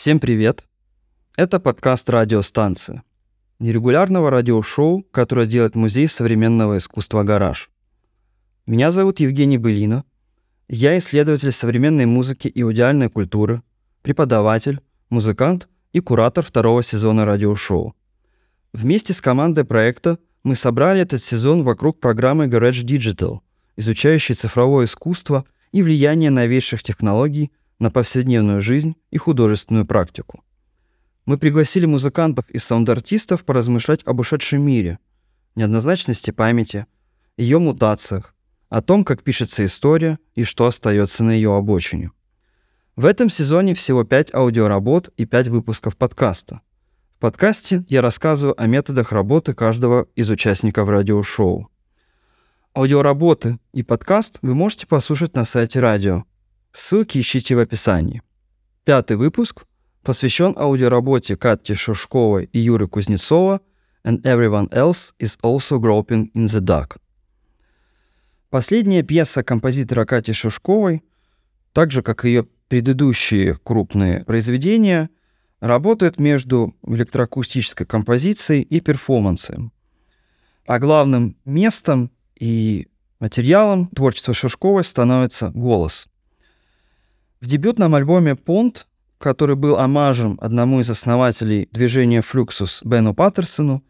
Всем привет! Это подкаст «Радиостанция» нерегулярного радиошоу, которое делает Музей современного искусства «Гараж». Меня зовут Евгений Былина. Я исследователь современной музыки и аудиальной культуры, преподаватель, музыкант и куратор второго сезона радиошоу. Вместе с командой проекта мы собрали этот сезон вокруг программы Garage Digital, изучающей цифровое искусство и влияние новейших технологий на повседневную жизнь и художественную практику. Мы пригласили музыкантов и саунд-артистов поразмышлять об ушедшем мире, неоднозначности памяти, ее мутациях, о том, как пишется история и что остается на ее обочине. В этом сезоне всего 5 аудиоработ и 5 выпусков подкаста. В подкасте я рассказываю о методах работы каждого из участников радиошоу. Аудиоработы и подкаст вы можете послушать на сайте радио Ссылки ищите в описании. Пятый выпуск посвящен аудиоработе Кати Шушковой и Юры Кузнецова «And everyone else is also groping in the dark». Последняя пьеса композитора Кати Шушковой, так же, как ее предыдущие крупные произведения, работает между электроакустической композицией и перформансом. А главным местом и материалом творчества Шушковой становится голос. В дебютном альбоме «Понт», который был омажем одному из основателей движения «Флюксус» Бену Паттерсону,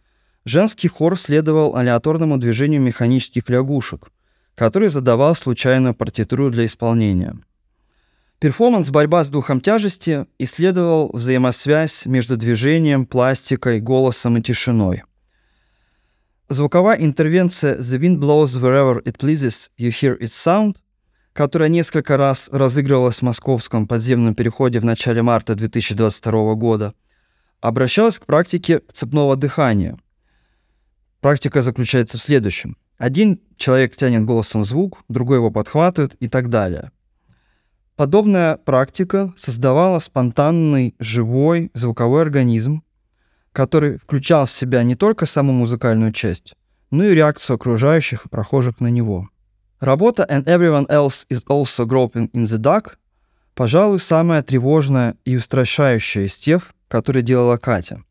женский хор следовал алиаторному движению механических лягушек, который задавал случайную партитуру для исполнения. Перформанс «Борьба с духом тяжести» исследовал взаимосвязь между движением, пластикой, голосом и тишиной. Звуковая интервенция «The wind blows wherever it pleases, you hear its sound» которая несколько раз разыгрывалась в московском подземном переходе в начале марта 2022 года, обращалась к практике цепного дыхания. Практика заключается в следующем. Один человек тянет голосом звук, другой его подхватывает и так далее. Подобная практика создавала спонтанный, живой звуковой организм, который включал в себя не только саму музыкальную часть, но и реакцию окружающих и прохожих на него – Работа «And everyone else is also groping in the dark» пожалуй, самая тревожная и устрашающая из тех, которые делала Катя.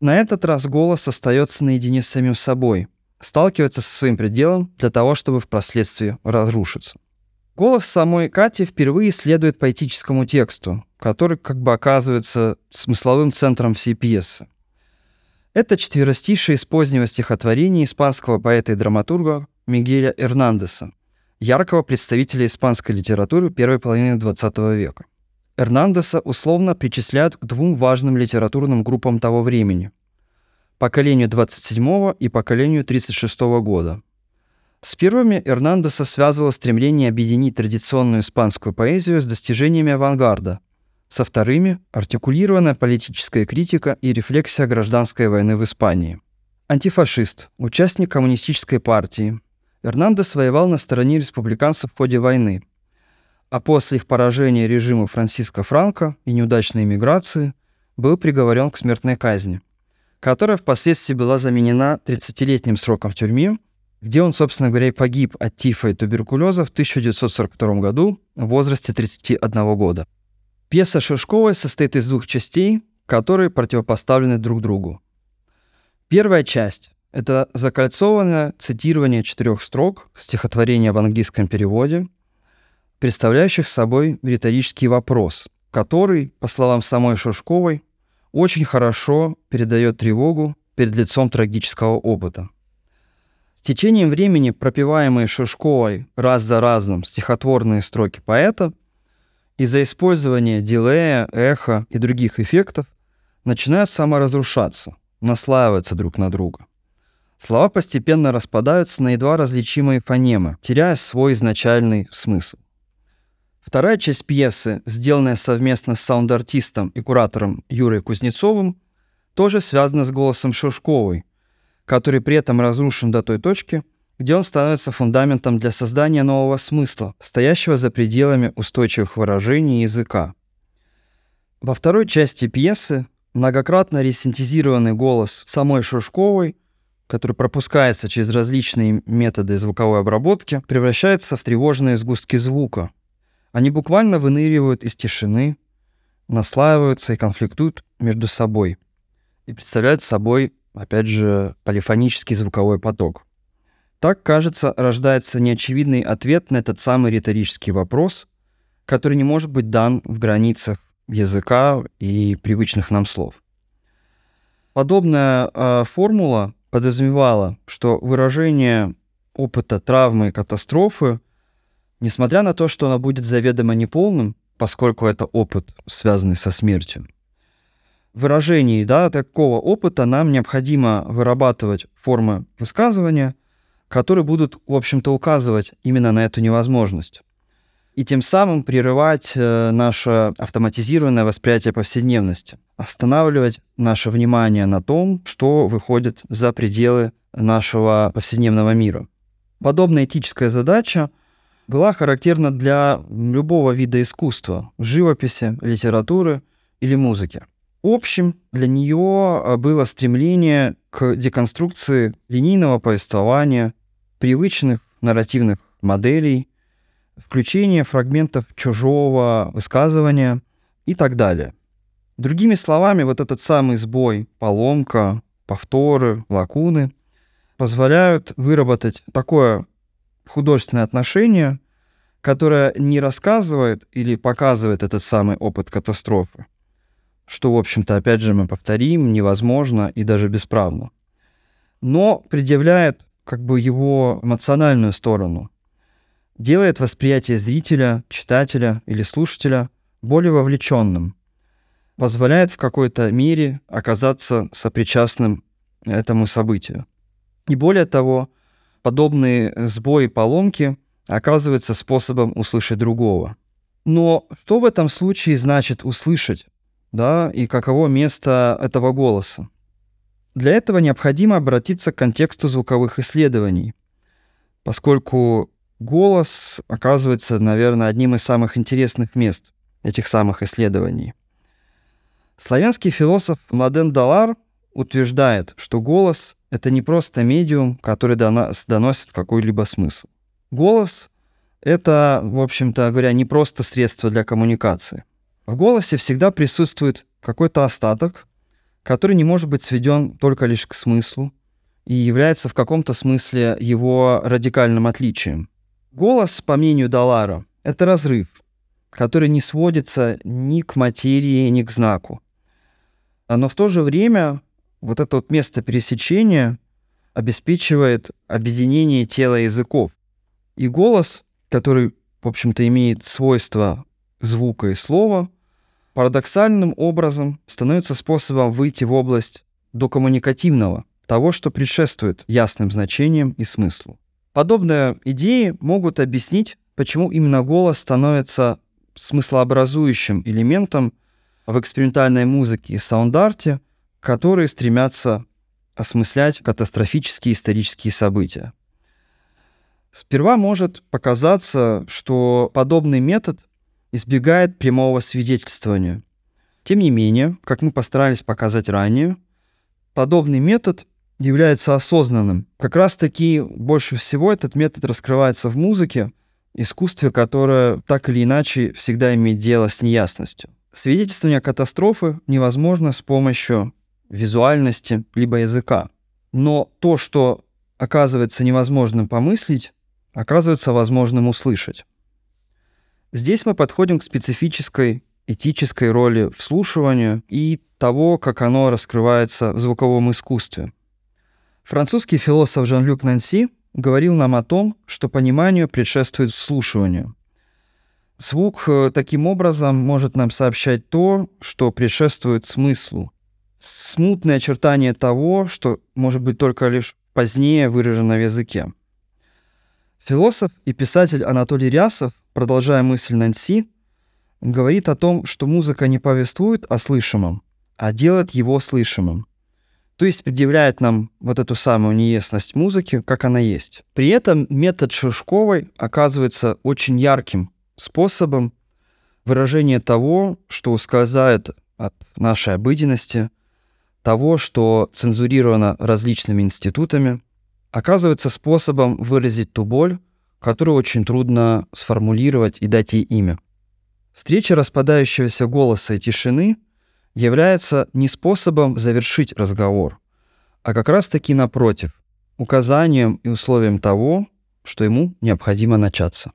На этот раз голос остается наедине с самим собой, сталкивается со своим пределом для того, чтобы впоследствии разрушиться. Голос самой Кати впервые следует поэтическому тексту, который как бы оказывается смысловым центром всей пьесы. Это четверостишее из позднего стихотворения испанского поэта и драматурга Мигеля Эрнандеса, яркого представителя испанской литературы первой половины XX века. Эрнандеса условно причисляют к двум важным литературным группам того времени – поколению 27 и поколению 36 года. С первыми Эрнандеса связывало стремление объединить традиционную испанскую поэзию с достижениями авангарда, со вторыми – артикулированная политическая критика и рефлексия гражданской войны в Испании. Антифашист, участник коммунистической партии, Эрнандес воевал на стороне республиканцев в ходе войны, а после их поражения режима Франциско Франко и неудачной эмиграции был приговорен к смертной казни, которая впоследствии была заменена 30-летним сроком в тюрьме, где он, собственно говоря, погиб от тифа и туберкулеза в 1942 году в возрасте 31 года. Пьеса Шишковой состоит из двух частей, которые противопоставлены друг другу. Первая часть это закольцованное цитирование четырех строк стихотворения в английском переводе, представляющих собой риторический вопрос, который, по словам самой Шушковой, очень хорошо передает тревогу перед лицом трагического опыта. С течением времени пропеваемые Шушковой раз за разом стихотворные строки поэта из-за использования дилея, эха и других эффектов начинают саморазрушаться, наслаиваться друг на друга – Слова постепенно распадаются на едва различимые фонемы, теряя свой изначальный смысл. Вторая часть пьесы, сделанная совместно с саунд-артистом и куратором Юрой Кузнецовым, тоже связана с голосом Шушковой, который при этом разрушен до той точки, где он становится фундаментом для создания нового смысла, стоящего за пределами устойчивых выражений языка. Во второй части пьесы многократно ресинтезированный голос самой Шушковой – который пропускается через различные методы звуковой обработки, превращается в тревожные сгустки звука. Они буквально выныривают из тишины, наслаиваются и конфликтуют между собой и представляют собой, опять же, полифонический звуковой поток. Так, кажется, рождается неочевидный ответ на этот самый риторический вопрос, который не может быть дан в границах языка и привычных нам слов. Подобная э, формула подразумевала, что выражение опыта травмы и катастрофы, несмотря на то, что оно будет заведомо неполным, поскольку это опыт, связанный со смертью, выражений да, такого опыта нам необходимо вырабатывать формы высказывания, которые будут, в общем-то, указывать именно на эту невозможность и тем самым прерывать э, наше автоматизированное восприятие повседневности, останавливать наше внимание на том, что выходит за пределы нашего повседневного мира. Подобная этическая задача была характерна для любого вида искусства – живописи, литературы или музыки. Общим для нее э, было стремление к деконструкции линейного повествования, привычных нарративных моделей – включение фрагментов чужого высказывания и так далее. Другими словами, вот этот самый сбой, поломка, повторы, лакуны позволяют выработать такое художественное отношение, которое не рассказывает или показывает этот самый опыт катастрофы, что, в общем-то, опять же, мы повторим, невозможно и даже бесправно, но предъявляет как бы его эмоциональную сторону – делает восприятие зрителя, читателя или слушателя более вовлеченным, позволяет в какой-то мере оказаться сопричастным этому событию. И более того, подобные сбои, поломки оказываются способом услышать другого. Но что в этом случае значит услышать, да, и каково место этого голоса? Для этого необходимо обратиться к контексту звуковых исследований, поскольку голос оказывается, наверное, одним из самых интересных мест этих самых исследований. Славянский философ Младен Далар утверждает, что голос — это не просто медиум, который доносит какой-либо смысл. Голос — это, в общем-то говоря, не просто средство для коммуникации. В голосе всегда присутствует какой-то остаток, который не может быть сведен только лишь к смыслу и является в каком-то смысле его радикальным отличием. Голос, по мнению Далара, это разрыв, который не сводится ни к материи, ни к знаку. Но в то же время вот это вот место пересечения обеспечивает объединение тела языков. И голос, который, в общем-то, имеет свойства звука и слова, парадоксальным образом становится способом выйти в область докоммуникативного, того, что предшествует ясным значениям и смыслу. Подобные идеи могут объяснить, почему именно голос становится смыслообразующим элементом в экспериментальной музыке и саунд-арте, которые стремятся осмыслять катастрофические исторические события. Сперва может показаться, что подобный метод избегает прямого свидетельствования. Тем не менее, как мы постарались показать ранее, подобный метод является осознанным. Как раз-таки больше всего этот метод раскрывается в музыке, искусстве, которое так или иначе всегда имеет дело с неясностью. Свидетельствование катастрофы невозможно с помощью визуальности либо языка. Но то, что оказывается невозможным помыслить, оказывается возможным услышать. Здесь мы подходим к специфической этической роли вслушивания и того, как оно раскрывается в звуковом искусстве. Французский философ Жан-Люк Нанси говорил нам о том, что пониманию предшествует вслушиванию. Звук э, таким образом может нам сообщать то, что предшествует смыслу. Смутное очертание того, что может быть только лишь позднее выражено в языке. Философ и писатель Анатолий Рясов, продолжая мысль Нанси, говорит о том, что музыка не повествует о слышимом, а делает его слышимым то есть предъявляет нам вот эту самую неясность музыки, как она есть. При этом метод Шишковой оказывается очень ярким способом выражения того, что ускользает от нашей обыденности, того, что цензурировано различными институтами, оказывается способом выразить ту боль, которую очень трудно сформулировать и дать ей имя. Встреча распадающегося голоса и тишины является не способом завершить разговор, а как раз-таки напротив, указанием и условием того, что ему необходимо начаться.